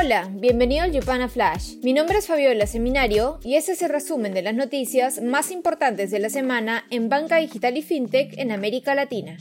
Hola, bienvenido al Yupana Flash. Mi nombre es Fabiola Seminario y este es el resumen de las noticias más importantes de la semana en banca digital y fintech en América Latina.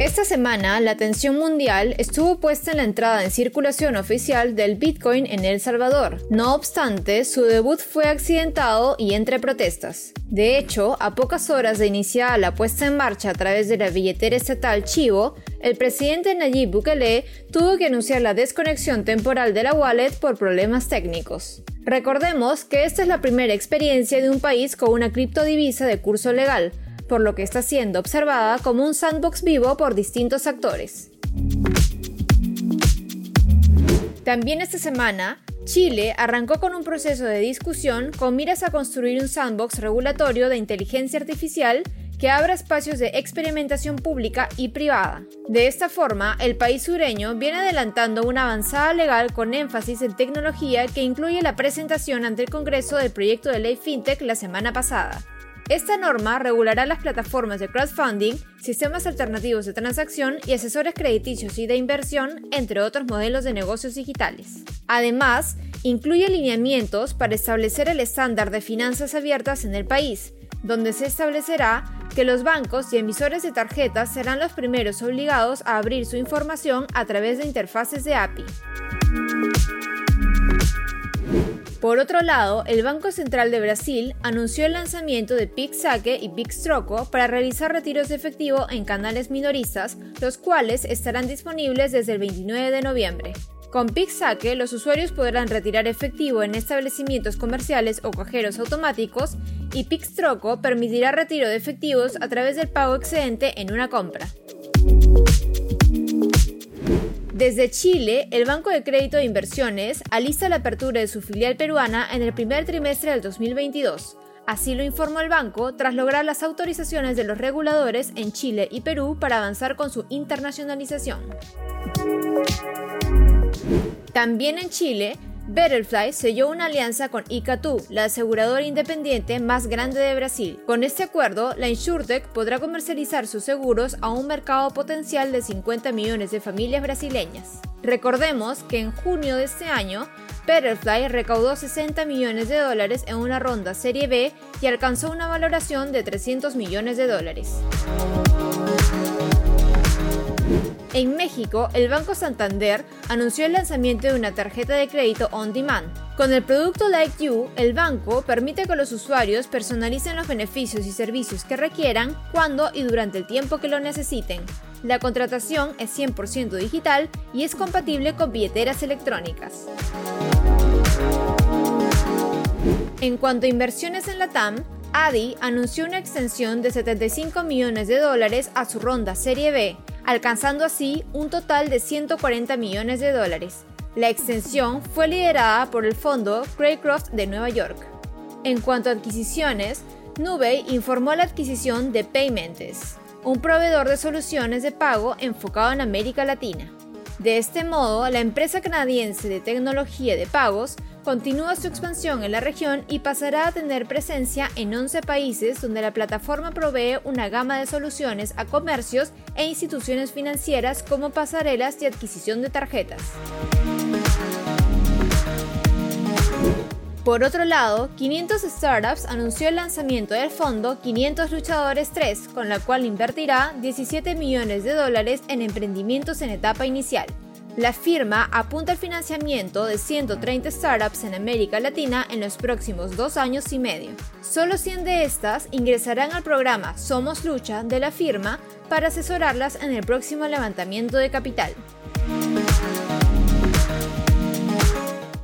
Esta semana, la atención mundial estuvo puesta en la entrada en circulación oficial del Bitcoin en El Salvador. No obstante, su debut fue accidentado y entre protestas. De hecho, a pocas horas de iniciar la puesta en marcha a través de la billetera estatal Chivo, el presidente Nayib Bukele tuvo que anunciar la desconexión temporal de la wallet por problemas técnicos. Recordemos que esta es la primera experiencia de un país con una criptodivisa de curso legal, por lo que está siendo observada como un sandbox vivo por distintos actores. También esta semana, Chile arrancó con un proceso de discusión con miras a construir un sandbox regulatorio de inteligencia artificial que abra espacios de experimentación pública y privada. De esta forma, el país sureño viene adelantando una avanzada legal con énfasis en tecnología que incluye la presentación ante el Congreso del proyecto de ley FinTech la semana pasada. Esta norma regulará las plataformas de crowdfunding, sistemas alternativos de transacción y asesores crediticios y de inversión, entre otros modelos de negocios digitales. Además, incluye lineamientos para establecer el estándar de finanzas abiertas en el país, donde se establecerá que los bancos y emisores de tarjetas serán los primeros obligados a abrir su información a través de interfaces de API. Por otro lado, el Banco Central de Brasil anunció el lanzamiento de PixSaque y PixTroco para realizar retiros de efectivo en canales minoristas, los cuales estarán disponibles desde el 29 de noviembre. Con PixSaque, los usuarios podrán retirar efectivo en establecimientos comerciales o cajeros automáticos y PixTroco permitirá retiro de efectivos a través del pago excedente en una compra. Desde Chile, el Banco de Crédito de Inversiones alista la apertura de su filial peruana en el primer trimestre del 2022. Así lo informó el banco tras lograr las autorizaciones de los reguladores en Chile y Perú para avanzar con su internacionalización. También en Chile, Betterfly selló una alianza con Icatu, la aseguradora independiente más grande de Brasil. Con este acuerdo, la InsurTech podrá comercializar sus seguros a un mercado potencial de 50 millones de familias brasileñas. Recordemos que en junio de este año, Betterfly recaudó 60 millones de dólares en una ronda Serie B y alcanzó una valoración de 300 millones de dólares. En México, el Banco Santander anunció el lanzamiento de una tarjeta de crédito on demand. Con el producto Like You, el banco permite que los usuarios personalicen los beneficios y servicios que requieran cuando y durante el tiempo que lo necesiten. La contratación es 100% digital y es compatible con billeteras electrónicas. En cuanto a inversiones en la TAM, ADI anunció una extensión de 75 millones de dólares a su ronda Serie B alcanzando así un total de 140 millones de dólares. La extensión fue liderada por el fondo Craycroft de Nueva York. En cuanto a adquisiciones, Nubei informó la adquisición de Paymentes, un proveedor de soluciones de pago enfocado en América Latina. De este modo, la empresa canadiense de tecnología de pagos continúa su expansión en la región y pasará a tener presencia en 11 países donde la plataforma provee una gama de soluciones a comercios e instituciones financieras como pasarelas y adquisición de tarjetas. Por otro lado, 500 Startups anunció el lanzamiento del fondo 500 Luchadores 3, con la cual invertirá 17 millones de dólares en emprendimientos en etapa inicial. La firma apunta al financiamiento de 130 startups en América Latina en los próximos dos años y medio. Solo 100 de estas ingresarán al programa Somos Lucha de la firma para asesorarlas en el próximo levantamiento de capital.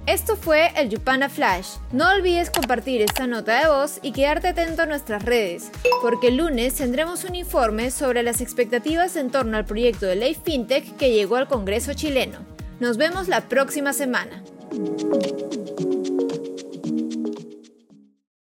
Esto fue el Yupana Flash. No olvides compartir esta nota de voz y quedarte atento a nuestras redes, porque el lunes tendremos un informe sobre las expectativas en torno al proyecto de ley FinTech que llegó al Congreso chileno. Nos vemos la próxima semana.